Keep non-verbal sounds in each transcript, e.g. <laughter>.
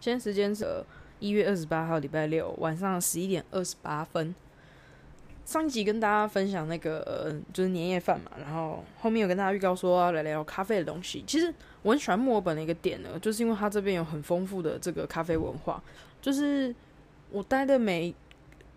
现在时间是一月二十八号，礼拜六晚上十一点二十八分。上一集跟大家分享那个，就是年夜饭嘛，然后后面有跟大家预告说要来聊咖啡的东西。其实我很喜欢墨尔本的一个点呢，就是因为它这边有很丰富的这个咖啡文化。就是我待的每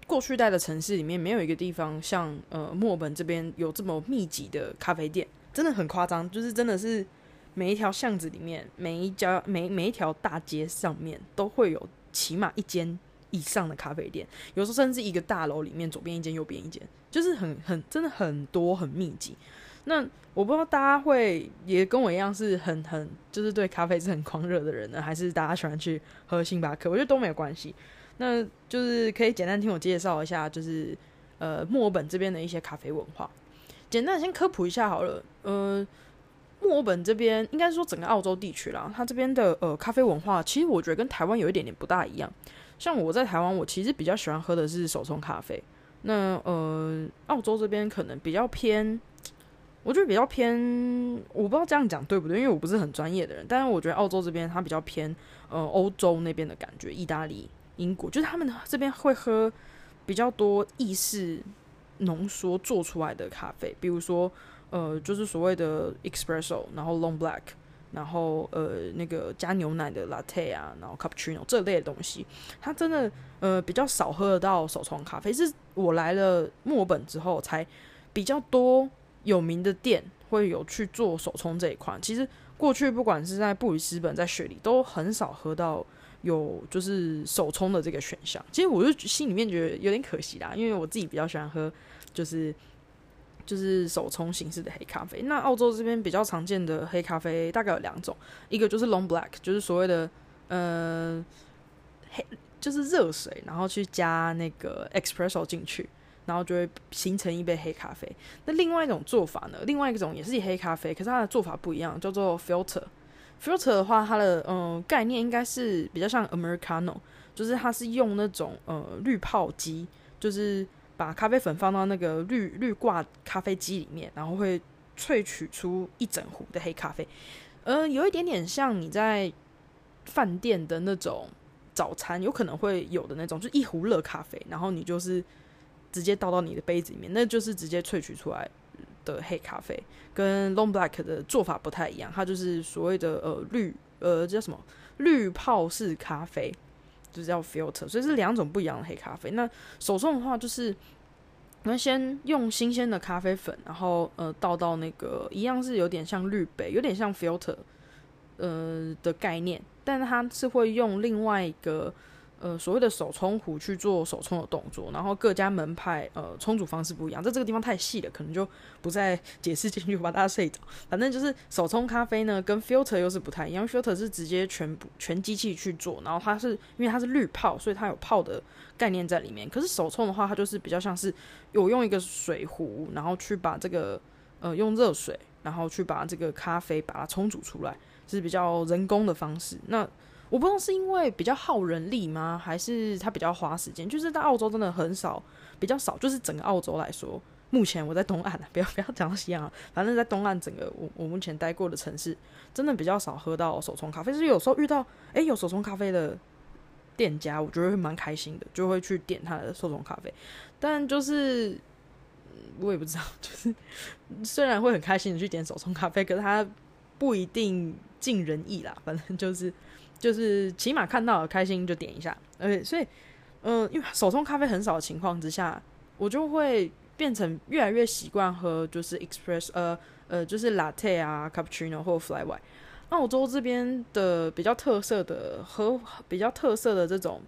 过去待的城市里面，没有一个地方像呃墨尔本这边有这么密集的咖啡店，真的很夸张。就是真的是每一条巷子里面，每一家每每一条大街上面都会有起码一间。以上的咖啡店，有时候甚至一个大楼里面左边一间，右边一间，就是很很真的很多很密集。那我不知道大家会也跟我一样是很很就是对咖啡是很狂热的人呢，还是大家喜欢去喝星巴克？我觉得都没有关系。那就是可以简单听我介绍一下，就是呃墨尔本这边的一些咖啡文化。简单先科普一下好了。呃，墨尔本这边应该说整个澳洲地区啦，它这边的呃咖啡文化，其实我觉得跟台湾有一点点不大一样。像我在台湾，我其实比较喜欢喝的是手冲咖啡。那呃，澳洲这边可能比较偏，我觉得比较偏，我不知道这样讲对不对，因为我不是很专业的人。但是我觉得澳洲这边它比较偏呃欧洲那边的感觉，意大利、英国，就是他们这边会喝比较多意式浓缩做出来的咖啡，比如说呃，就是所谓的 espresso，然后 long black。然后呃，那个加牛奶的 latte 啊，然后 cappuccino 这类的东西，它真的呃比较少喝得到手冲咖啡。是我来了墨本之后，才比较多有名的店会有去做手冲这一块。其实过去不管是在布里斯本、在雪梨，都很少喝到有就是手冲的这个选项。其实我就心里面觉得有点可惜啦，因为我自己比较喜欢喝就是。就是手冲形式的黑咖啡。那澳洲这边比较常见的黑咖啡大概有两种，一个就是 long black，就是所谓的呃黑，就是热水，然后去加那个 espresso 进去，然后就会形成一杯黑咖啡。那另外一种做法呢，另外一种也是黑咖啡，可是它的做法不一样，叫做 filter。filter 的话，它的嗯概念应该是比较像 americano，就是它是用那种呃滤泡机，就是。把咖啡粉放到那个滤滤挂咖啡机里面，然后会萃取出一整壶的黑咖啡。呃，有一点点像你在饭店的那种早餐有可能会有的那种，就一壶热咖啡，然后你就是直接倒到你的杯子里面，那就是直接萃取出来的黑咖啡。跟 Long Black 的做法不太一样，它就是所谓的呃滤呃叫什么滤泡式咖啡。就是要 filter，所以是两种不一样的黑咖啡。那手冲的话，就是那先用新鲜的咖啡粉，然后呃倒到那个一样是有点像滤杯，有点像 filter，呃的概念，但是它是会用另外一个。呃，所谓的手冲壶去做手冲的动作，然后各家门派呃冲煮方式不一样，在这个地方太细了，可能就不再解释进去，把大家睡着。反正就是手冲咖啡呢，跟 filter 又是不太一样，filter 是直接全部全机器去做，然后它是因为它是滤泡，所以它有泡的概念在里面。可是手冲的话，它就是比较像是有用一个水壶，然后去把这个呃用热水，然后去把这个咖啡把它冲煮出来，是比较人工的方式。那我不知道是因为比较耗人力吗，还是它比较花时间？就是在澳洲真的很少，比较少。就是整个澳洲来说，目前我在东岸，不要不要讲到西岸，反正在东岸整个我我目前待过的城市，真的比较少喝到手冲咖啡。是有时候遇到诶有手冲咖啡的店家，我觉得会蛮开心的，就会去点他的手冲咖啡。但就是我也不知道，就是虽然会很开心的去点手冲咖啡，可是它不一定尽人意啦。反正就是。就是起码看到开心就点一下，而且所以，嗯，因为手冲咖啡很少的情况之下，我就会变成越来越习惯喝就是 express，呃呃，就是 latte 啊，cappuccino 或 fly white。澳洲这边的比较特色的喝比较特色的这种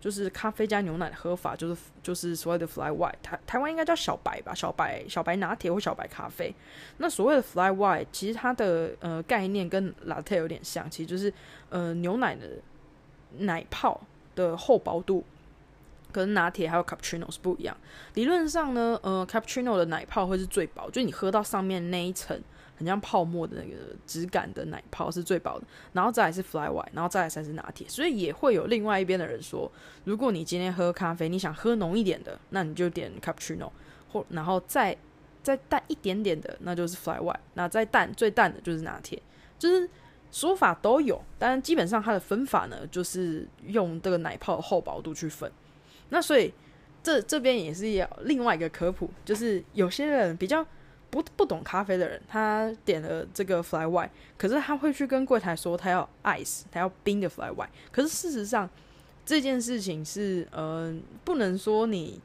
就是咖啡加牛奶的喝法，就是就是所谓的 fly white，台台湾应该叫小白吧，小白小白拿铁或小白咖啡。那所谓的 fly white，其实它的呃概念跟 latte 有点像，其实就是呃牛奶的奶泡的厚薄度跟拿铁还有 cappuccino 是不一样。理论上呢，呃 cappuccino 的奶泡会是最薄，就你喝到上面那一层。很像泡沫的那个质感的奶泡是最薄的，然后再来是 fly white，然后再来才是拿铁。所以也会有另外一边的人说，如果你今天喝咖啡，你想喝浓一点的，那你就点 cappuccino，或然后再再淡一点点的，那就是 fly white，那再淡最淡的就是拿铁。就是说法都有，但基本上它的分法呢，就是用这个奶泡厚薄度去分。那所以这这边也是要另外一个科普，就是有些人比较。不不懂咖啡的人，他点了这个 fly white，可是他会去跟柜台说他要 ice，他要冰的 fly white。可是事实上这件事情是，呃，不能说你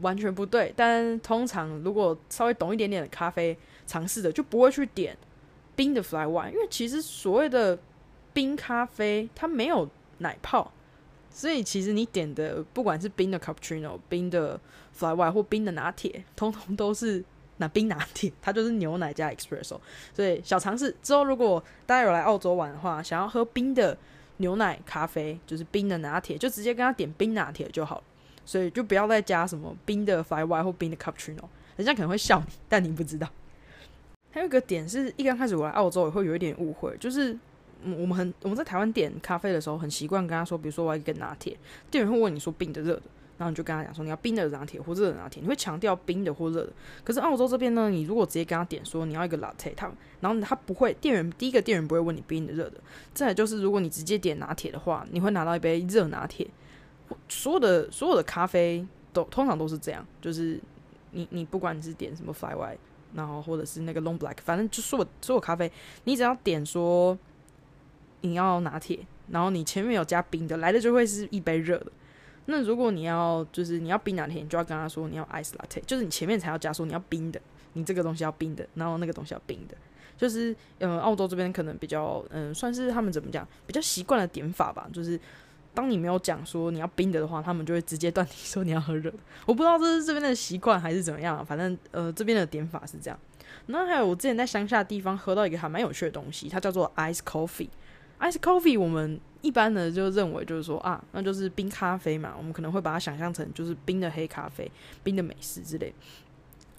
完全不对，但通常如果稍微懂一点点的咖啡尝试的，就不会去点冰的 fly white，因为其实所谓的冰咖啡它没有奶泡，所以其实你点的不管是冰的 cappuccino、冰的 fly white 或冰的拿铁，通通都是。那冰拿铁，<laughs> 它就是牛奶加 espresso，所以小尝试之后，如果大家有来澳洲玩的话，想要喝冰的牛奶咖啡，就是冰的拿铁，就直接跟他点冰拿铁就好了。所以就不要再加什么冰的 fly white 或冰的 cappuccino，人家可能会笑你，但你不知道。还有一个点是一刚开始我来澳洲也会有一点误会，就是我们很我们在台湾点咖啡的时候，很习惯跟他说，比如说我要一个拿铁，店员会问你说冰的热的。然后你就跟他讲说你要冰的拿铁或热的拿铁，你会强调冰的或热的。可是澳洲这边呢，你如果直接跟他点说你要一个 latte，他然后他不会，店员第一个店员不会问你冰的热的。再就是如果你直接点拿铁的话，你会拿到一杯热拿铁。所有的所有的咖啡都通常都是这样，就是你你不管你是点什么 fly white，然后或者是那个 long black，反正就所有所有咖啡，你只要点说你要拿铁，然后你前面有加冰的，来的就会是一杯热的。那如果你要就是你要冰拿铁，你就要跟他说你要 ice latte，就是你前面才要加说你要冰的，你这个东西要冰的，然后那个东西要冰的，就是呃澳洲这边可能比较嗯算是他们怎么讲比较习惯的点法吧，就是当你没有讲说你要冰的的话，他们就会直接断定说你要喝热的。<laughs> 我不知道这是这边的习惯还是怎么样，反正呃这边的点法是这样。那还有我之前在乡下地方喝到一个还蛮有趣的东西，它叫做 ice coffee。Ice coffee 我们一般的就认为就是说啊，那就是冰咖啡嘛，我们可能会把它想象成就是冰的黑咖啡、冰的美式之类。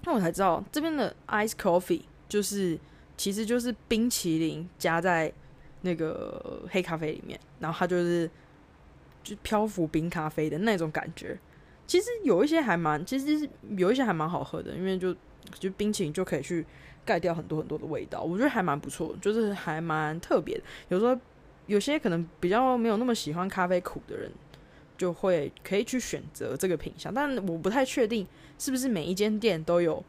那我才知道这边的 ice coffee 就是其实就是冰淇淋加在那个黑咖啡里面，然后它就是就漂浮冰咖啡的那种感觉。其实有一些还蛮，其实有一些还蛮好喝的，因为就就冰淇淋就可以去盖掉很多很多的味道，我觉得还蛮不错，就是还蛮特别的。有时候。有些可能比较没有那么喜欢咖啡苦的人，就会可以去选择这个品相，但我不太确定是不是每一间店都有，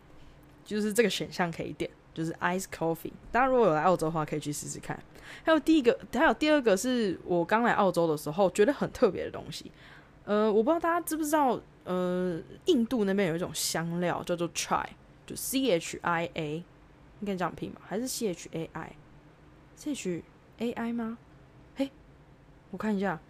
就是这个选项可以点，就是 ice coffee。大家如果有来澳洲的话，可以去试试看。还有第一个，还有第二个是我刚来澳洲的时候觉得很特别的东西。呃，我不知道大家知不知道，呃，印度那边有一种香料叫做 chai，就 c h i a，应该这样拼吧？还是 c h a i？c h a i 吗？我看一下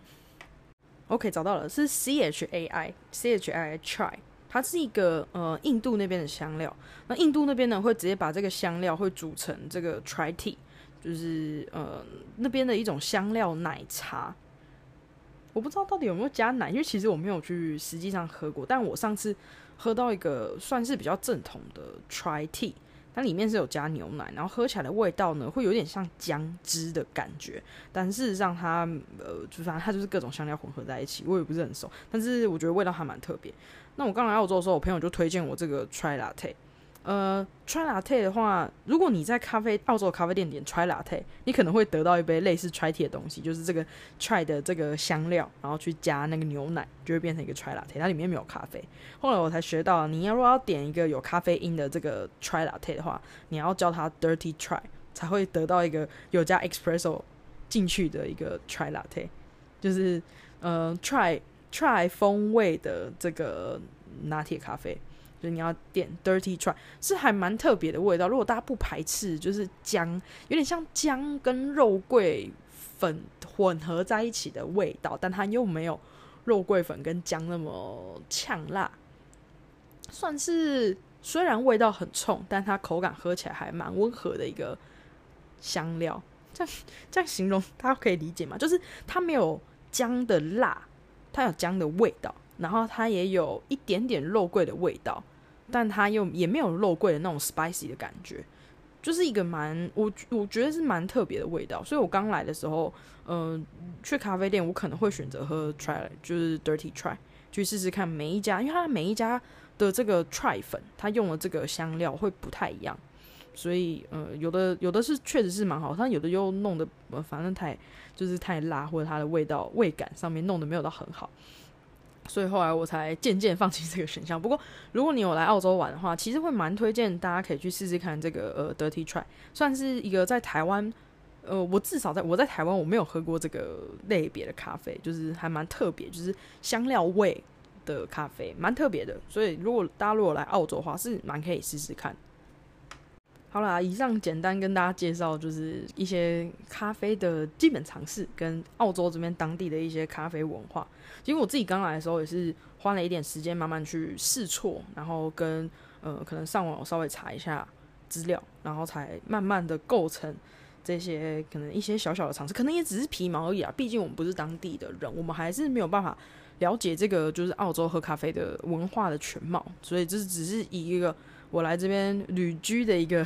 ，OK，找到了，是 C H A I，C H I Chai，它是一个呃印度那边的香料。那印度那边呢，会直接把这个香料会煮成这个 Chai Tea，就是呃那边的一种香料奶茶。我不知道到底有没有加奶，因为其实我没有去实际上喝过。但我上次喝到一个算是比较正统的 Chai Tea。它里面是有加牛奶，然后喝起来的味道呢，会有点像姜汁的感觉。但事实上，它呃，就反正它就是各种香料混合在一起，我也不是很熟。但是我觉得味道还蛮特别。那我刚来澳洲的时候，我朋友就推荐我这个 Try Latte。呃，Try Latte 的话，如果你在咖啡澳洲咖啡店点 Try Latte，你可能会得到一杯类似 Try Tea 的东西，就是这个 Try 的这个香料，然后去加那个牛奶，就会变成一个 Try Latte。它里面没有咖啡。后来我才学到，你要如果要点一个有咖啡因的这个 Try Latte 的话，你要叫它 Dirty Try，才会得到一个有加 Espresso 进去的一个 Try Latte，就是呃 Try Try 风味的这个拿铁咖啡。就你要点 dirty try 是还蛮特别的味道，如果大家不排斥，就是姜有点像姜跟肉桂粉混合在一起的味道，但它又没有肉桂粉跟姜那么呛辣，算是虽然味道很冲，但它口感喝起来还蛮温和的一个香料。这样这样形容，大家可以理解吗？就是它没有姜的辣，它有姜的味道，然后它也有一点点肉桂的味道，但它又也没有肉桂的那种 spicy 的感觉。就是一个蛮我我觉得是蛮特别的味道，所以我刚来的时候，嗯，去咖啡店我可能会选择喝 try，就是 dirty try，去试试看每一家，因为它每一家的这个 try 粉，它用的这个香料会不太一样，所以呃，有的有的是确实是蛮好，但有的又弄得反正太就是太辣，或者它的味道味感上面弄得没有到很好。所以后来我才渐渐放弃这个选项。不过，如果你有来澳洲玩的话，其实会蛮推荐大家可以去试试看这个呃 Dirty Try，算是一个在台湾，呃，我至少在我在台湾我没有喝过这个类别的咖啡，就是还蛮特别，就是香料味的咖啡，蛮特别的。所以如果大家如果来澳洲的话，是蛮可以试试看。好啦，以上简单跟大家介绍，就是一些咖啡的基本常识，跟澳洲这边当地的一些咖啡文化。其实我自己刚来的时候，也是花了一点时间慢慢去试错，然后跟呃可能上网稍微查一下资料，然后才慢慢的构成这些可能一些小小的尝试，可能也只是皮毛而已啊。毕竟我们不是当地的人，我们还是没有办法了解这个就是澳洲喝咖啡的文化的全貌，所以这是只是以一个。我来这边旅居的一个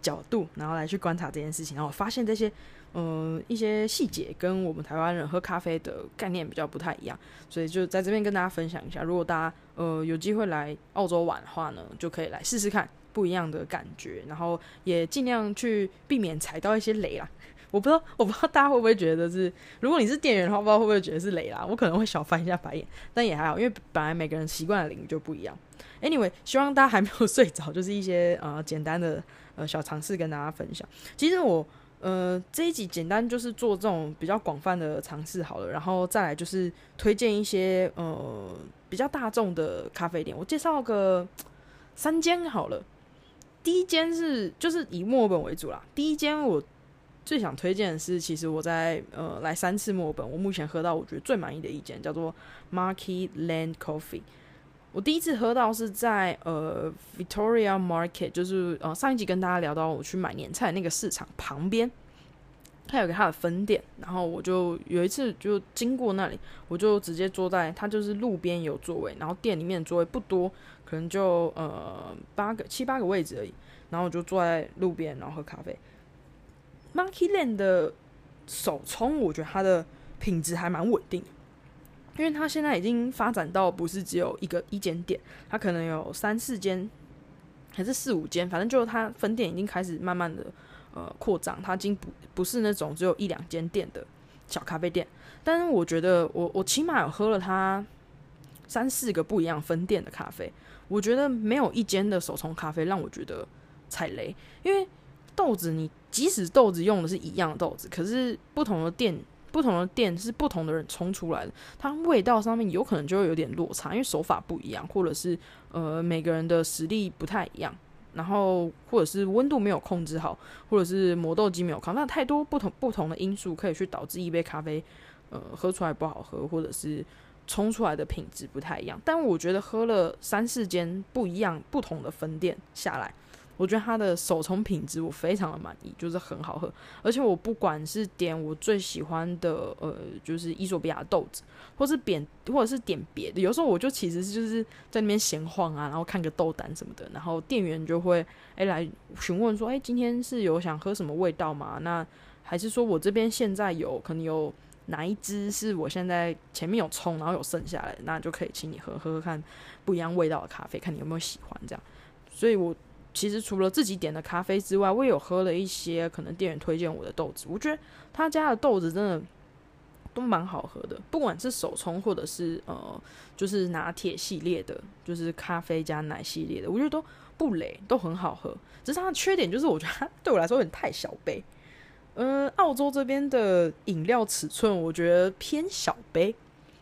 角度，然后来去观察这件事情，然后发现这些呃一些细节跟我们台湾人喝咖啡的概念比较不太一样，所以就在这边跟大家分享一下。如果大家呃有机会来澳洲玩的话呢，就可以来试试看不一样的感觉，然后也尽量去避免踩到一些雷啦。<laughs> 我不知道，我不知道大家会不会觉得是，如果你是店员的话，不知道会不会觉得是雷啦？我可能会小翻一下白眼，但也还好，因为本来每个人习惯的领域就不一样。Anyway，希望大家还没有睡着，就是一些呃简单的呃小尝试跟大家分享。其实我呃这一集简单就是做这种比较广泛的尝试好了，然后再来就是推荐一些呃比较大众的咖啡店。我介绍个三间好了，第一间是就是以墨本为主啦。第一间我。最想推荐的是，其实我在呃来三次墨本，我目前喝到我觉得最满意的一间叫做 Market Land Coffee。我第一次喝到是在呃 Victoria Market，就是呃上一集跟大家聊到我去买年菜那个市场旁边，它有个它的分店，然后我就有一次就经过那里，我就直接坐在它就是路边有座位，然后店里面座位不多，可能就呃八个七八个位置而已，然后我就坐在路边然后喝咖啡。Monkey Land 的手冲，我觉得它的品质还蛮稳定，因为它现在已经发展到不是只有一个一间店，它可能有三四间，还是四五间，反正就是它分店已经开始慢慢的呃扩张，它已经不不是那种只有一两间店的小咖啡店。但是我觉得我我起码有喝了它三四个不一样分店的咖啡，我觉得没有一间的手冲咖啡让我觉得踩雷，因为。豆子，你即使豆子用的是一样的豆子，可是不同的店，不同的店是不同的人冲出来的，它味道上面有可能就会有点落差，因为手法不一样，或者是呃每个人的实力不太一样，然后或者是温度没有控制好，或者是磨豆机没有靠，那太多不同不同的因素可以去导致一杯咖啡呃喝出来不好喝，或者是冲出来的品质不太一样。但我觉得喝了三四间不一样不同的分店下来。我觉得它的手冲品质我非常的满意，就是很好喝，而且我不管是点我最喜欢的呃，就是伊索比亚豆子，或是点或者是点别的，有时候我就其实就是在那边闲晃啊，然后看个豆单什么的，然后店员就会哎来询问说，哎今天是有想喝什么味道吗？那还是说我这边现在有可能有哪一支是我现在前面有冲，然后有剩下来，那就可以请你喝喝喝看不一样味道的咖啡，看你有没有喜欢这样，所以我。其实除了自己点的咖啡之外，我也有喝了一些可能店员推荐我的豆子。我觉得他家的豆子真的都蛮好喝的，不管是手冲或者是呃，就是拿铁系列的，就是咖啡加奶系列的，我觉得都不雷，都很好喝。只是它的缺点就是，我觉得它对我来说有点太小杯。嗯，澳洲这边的饮料尺寸我觉得偏小杯。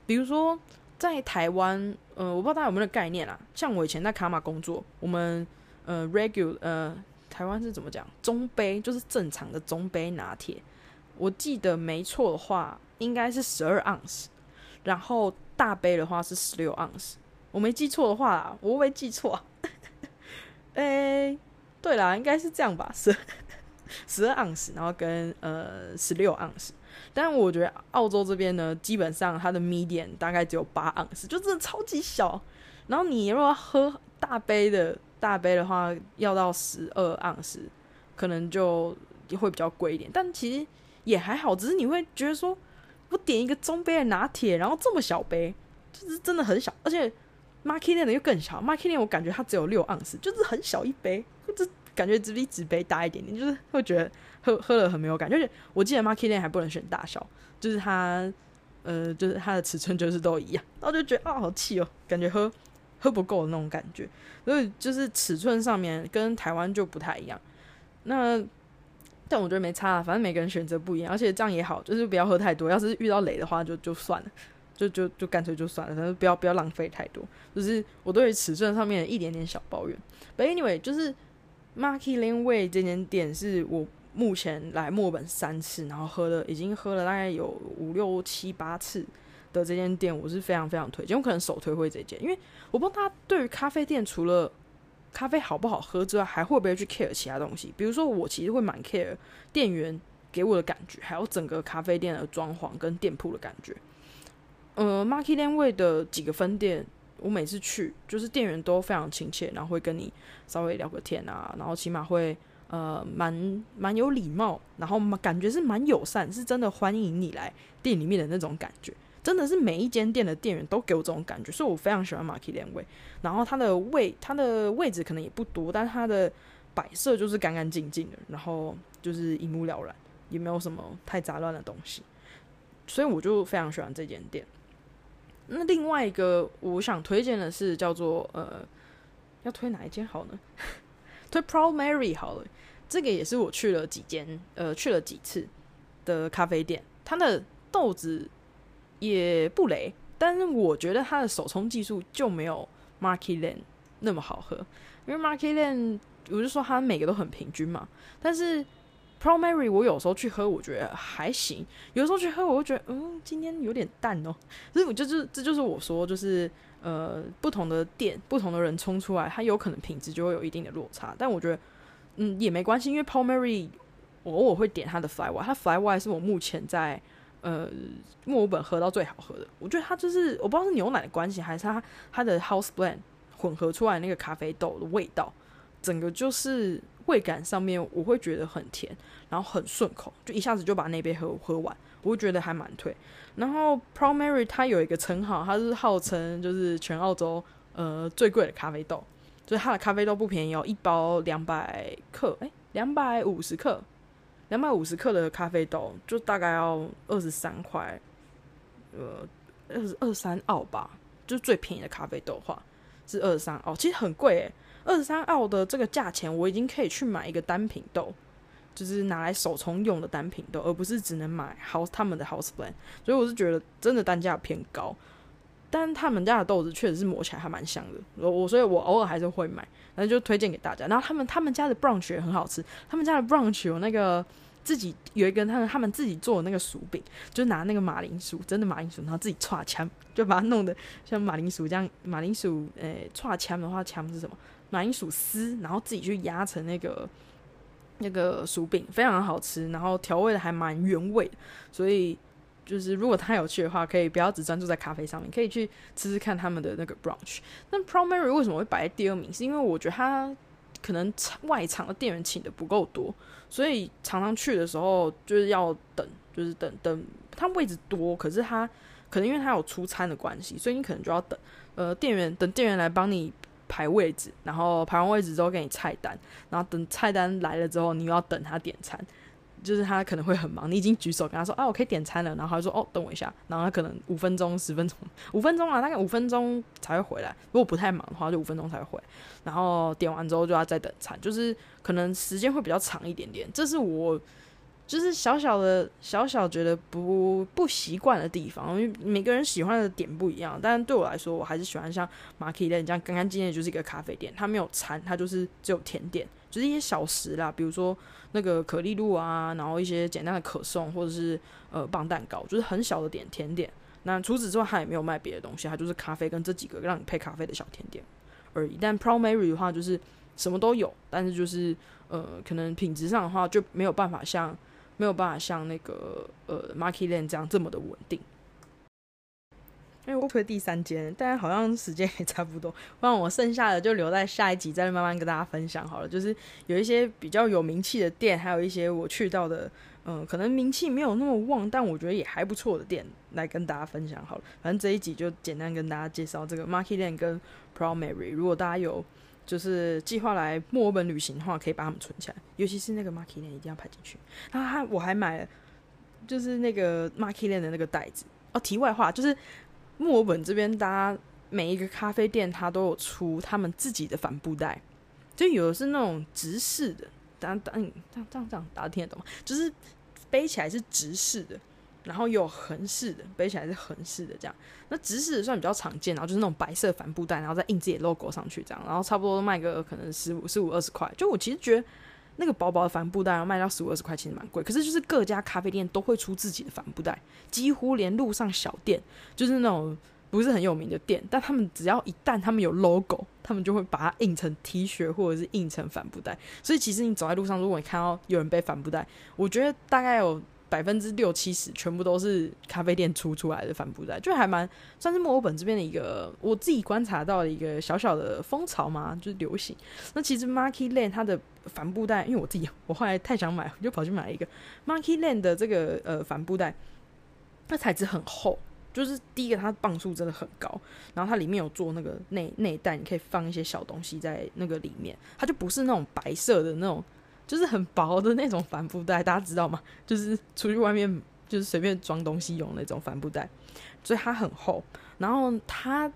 比如说在台湾，呃，我不知道大家有没有概念啊？像我以前在卡玛工作，我们。呃，regular，呃，台湾是怎么讲？中杯就是正常的中杯拿铁。我记得没错的话，应该是十二盎司。然后大杯的话是十六盎司，我没记错的话，我会不会记错？<laughs> 哎，对啦，应该是这样吧，十 <laughs> 十二盎司，然后跟呃十六盎司。但我觉得澳洲这边呢，基本上它的 median 大概只有八盎司，就真的超级小。然后你如果喝大杯的，大杯的话要到十二盎司，可能就会比较贵一点。但其实也还好，只是你会觉得说，我点一个中杯的拿铁，然后这么小杯，就是真的很小，而且 Market 的又更小。Market 我感觉它只有六盎司，就是很小一杯，就感觉只比纸杯大一点点，就是会觉得。喝喝了很没有感觉，我记得 m a r k e t i n 还不能选大小，就是它，呃，就是它的尺寸就是都一样，然后就觉得啊好气哦，感觉喝喝不够的那种感觉，所以就是尺寸上面跟台湾就不太一样。那但我觉得没差，反正每个人选择不一样，而且这样也好，就是不要喝太多。要是遇到雷的话，就就算了，就就就干脆就算了，反正不要不要浪费太多。就是我对于尺寸上面一点点小抱怨。But anyway，就是 Market Lane Way 这间店是我。目前来墨本三次，然后喝了已经喝了大概有五六七八次的这间店，我是非常非常推荐。我可能首推会这间，因为我不知道他对于咖啡店除了咖啡好不好喝之外，还会不会去 care 其他东西。比如说，我其实会蛮 care 店员给我的感觉，还有整个咖啡店的装潢跟店铺的感觉。呃，Market Lane Way 的几个分店，我每次去就是店员都非常亲切，然后会跟你稍微聊个天啊，然后起码会。呃，蛮蛮有礼貌，然后感觉是蛮友善，是真的欢迎你来店里面的那种感觉，真的是每一间店的店员都给我这种感觉，所以我非常喜欢马基连位。然后它的位，它的位置可能也不多，但它的摆设就是干干净净的，然后就是一目了然，也没有什么太杂乱的东西，所以我就非常喜欢这间店。那另外一个我想推荐的是叫做呃，要推哪一间好呢？<laughs> 推 Pro Mary 好了，这个也是我去了几间，呃，去了几次的咖啡店。它的豆子也不雷，但是我觉得它的手冲技术就没有 Market Lane 那么好喝。因为 Market Lane 我就说它每个都很平均嘛，但是 Pro Mary 我有时候去喝，我觉得还行；有时候去喝，我会觉得嗯，今天有点淡哦。所以我就是这就是我说就是。呃，不同的店，不同的人冲出来，它有可能品质就会有一定的落差。但我觉得，嗯，也没关系，因为 Paul Mary 我偶尔会点它的 Fly Y，它 Fly Y 是我目前在呃墨尔本喝到最好喝的。我觉得它就是我不知道是牛奶的关系，还是它它的 House Blend 混合出来那个咖啡豆的味道，整个就是味感上面我会觉得很甜，然后很顺口，就一下子就把那杯喝喝完，我会觉得还蛮推。然后 Pro Mary 它有一个称号，它是号称就是全澳洲呃最贵的咖啡豆，就是它的咖啡豆不便宜哦，一包两百克，哎，两百五十克，两百五十克的咖啡豆就大概要二十三块，呃，二十二三澳吧，就最便宜的咖啡豆话是二十三澳，其实很贵诶，二十三澳的这个价钱我已经可以去买一个单品豆。就是拿来手冲用的单品豆，而不是只能买 house 他们的 house blend，所以我是觉得真的单价偏高，但他们家的豆子确实是磨起来还蛮香的，我我所以我偶尔还是会买，那就推荐给大家。然后他们他们家的 brunch 也很好吃，他们家的 brunch 有那个自己有一根他们他们自己做的那个薯饼，就拿那个马铃薯，真的马铃薯，然后自己串枪，就把它弄得像马铃薯这样，马铃薯诶串枪的话，枪是什么？马铃薯丝，然后自己去压成那个。那个薯饼非常好吃，然后调味的还蛮原味，所以就是如果他有去的话，可以不要只专注在咖啡上面，可以去吃吃看他们的那个 brunch。那 Pro Mary 为什么会摆在第二名？是因为我觉得他可能外场的店员请的不够多，所以常常去的时候就是要等，就是等等。他位置多，可是他可能因为他有出餐的关系，所以你可能就要等，呃，店员等店员来帮你。排位置，然后排完位置之后给你菜单，然后等菜单来了之后，你又要等他点餐，就是他可能会很忙。你已经举手跟他说啊，我可以点餐了，然后他说哦，等我一下，然后他可能五分钟、十分钟、五分钟啊，大概五分钟才会回来。如果不太忙的话，就五分钟才会回。然后点完之后就要再等餐，就是可能时间会比较长一点点。这是我。就是小小的小小觉得不不习惯的地方，因为每个人喜欢的点不一样。但对我来说，我还是喜欢像马克店这样干干净净，就是一个咖啡店。它没有餐，它就是只有甜点，就是一些小食啦，比如说那个可丽露啊，然后一些简单的可颂或者是呃棒蛋糕，就是很小的点甜点。那除此之外，它也没有卖别的东西，它就是咖啡跟这几个让你配咖啡的小甜点而已。但 Pro Mary 的话，就是什么都有，但是就是呃，可能品质上的话就没有办法像没有办法像那个呃 Markeyland 这样这么的稳定。因为我推第三间，但好像时间也差不多，不然我剩下的就留在下一集再慢慢跟大家分享好了。就是有一些比较有名气的店，还有一些我去到的，嗯，可能名气没有那么旺，但我觉得也还不错的店，来跟大家分享好了。反正这一集就简单跟大家介绍这个 Market Land 跟 Primary。如果大家有就是计划来墨尔本旅行的话，可以把它们存起来，尤其是那个 Market Land 一定要排进去。然后他我还买了，就是那个 Market Land 的那个袋子。哦，题外话就是。墨尔本这边，大家每一个咖啡店，它都有出他们自己的帆布袋，就有的是那种直式的，当当这样这样这样，大家听得懂吗？就是背起来是直式的，然后有横式的，背起来是横式的这样。那直式的算比较常见，然后就是那种白色帆布袋，然后再印自己 logo 上去这样，然后差不多卖个可能十五、十五、二十块。就我其实觉得。那个薄薄的帆布袋要，卖到十五二十块，其实蛮贵。可是就是各家咖啡店都会出自己的帆布袋，几乎连路上小店，就是那种不是很有名的店，但他们只要一旦他们有 logo，他们就会把它印成 T 恤或者是印成帆布袋。所以其实你走在路上，如果你看到有人背帆布袋，我觉得大概有。百分之六七十全部都是咖啡店出出来的帆布袋，就还蛮算是墨尔本这边的一个我自己观察到的一个小小的风潮嘛，就是流行。那其实 Marky Land 它的帆布袋，因为我自己我后来太想买，<laughs> 我就跑去买一个 Marky Land 的这个呃帆布袋，它材质很厚，就是第一个它磅数真的很高，然后它里面有做那个内内袋，你可以放一些小东西在那个里面，它就不是那种白色的那种。就是很薄的那种帆布袋，大家知道吗？就是出去外面就是随便装东西用那种帆布袋，所以它很厚。然后它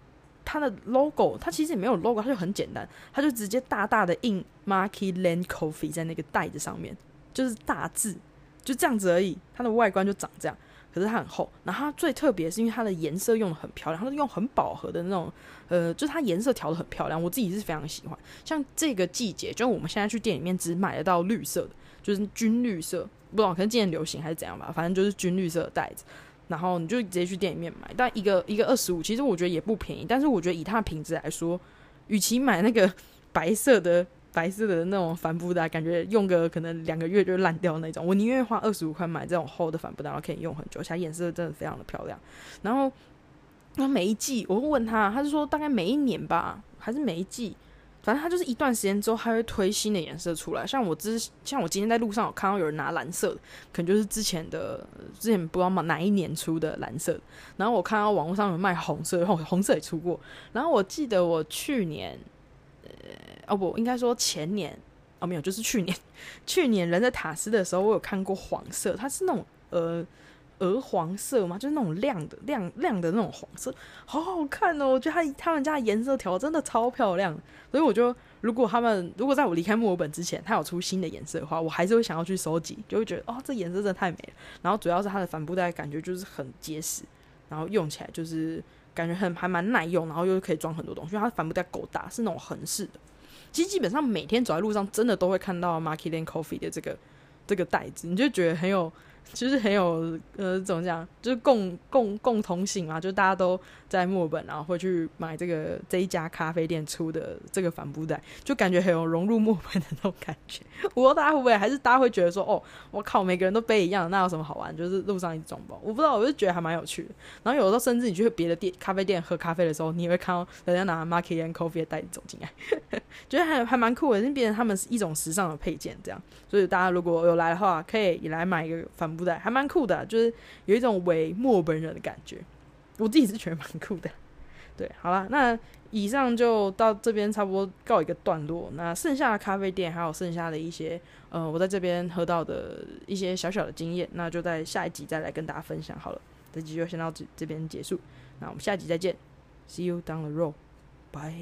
它的 logo，它其实也没有 logo，它就很简单，它就直接大大的印 Marky Land Coffee 在那个袋子上面，就是大字，就这样子而已。它的外观就长这样。可是它很厚，然后它最特别是因为它的颜色用的很漂亮，它是用很饱和的那种，呃，就是它颜色调的很漂亮，我自己是非常喜欢。像这个季节，就我们现在去店里面只买得到绿色的，就是军绿色，不知道可能今年流行还是怎样吧，反正就是军绿色的袋子，然后你就直接去店里面买，但一个一个二十五，其实我觉得也不便宜，但是我觉得以它的品质来说，与其买那个白色的。白色的那种帆布袋，感觉用个可能两个月就烂掉那种。我宁愿花二十五块买这种厚的帆布袋，然后可以用很久，而且颜色真的非常的漂亮。然后，那每一季，我会问他，他是说大概每一年吧，还是每一季，反正他就是一段时间之后，他会推新的颜色出来。像我之，像我今天在路上有看到有人拿蓝色，可能就是之前的，之前不知道嘛哪一年出的蓝色。然后我看到网络上有卖红色，红红色也出过。然后我记得我去年。哦不，应该说前年哦没有，就是去年。<laughs> 去年人在塔斯的时候，我有看过黄色，它是那种呃鹅黄色嘛，就是那种亮的亮亮的那种黄色，好好看哦！我觉得他他们家颜色调真的超漂亮，所以我就如果他们如果在我离开墨尔本之前，他有出新的颜色的话，我还是会想要去收集，就会觉得哦这颜色真的太美了。然后主要是它的帆布袋感觉就是很结实，然后用起来就是感觉很还蛮耐用，然后又可以装很多东西，因为它帆布袋够大，是那种横式的。其实基本上每天走在路上，真的都会看到 Marky Lane Coffee 的这个这个袋子，你就觉得很有。其实很有呃，怎么讲，就是共共共同性嘛，就大家都在墨本，然后会去买这个这一家咖啡店出的这个帆布袋，就感觉很有融入墨本的那种感觉。我不知道大家会不会，还是大家会觉得说，哦，我靠，每个人都背一样，那有什么好玩？就是路上一装包，我不知道，我就觉得还蛮有趣的。然后有的时候甚至你去别的店咖啡店喝咖啡的时候，你也会看到人家拿 Marky and Coffee 的袋子走进来，<laughs> 觉得还还蛮酷的，那变成他们是一种时尚的配件这样。所以大家如果有来的话，可以也来买一个帆。不带，还蛮酷的，就是有一种伪墨本人的感觉，我自己是觉得蛮酷的。对，好了，那以上就到这边差不多告一个段落，那剩下的咖啡店还有剩下的一些，呃，我在这边喝到的一些小小的经验，那就在下一集再来跟大家分享好了。这集就先到这这边结束，那我们下集再见，See you down the road，拜。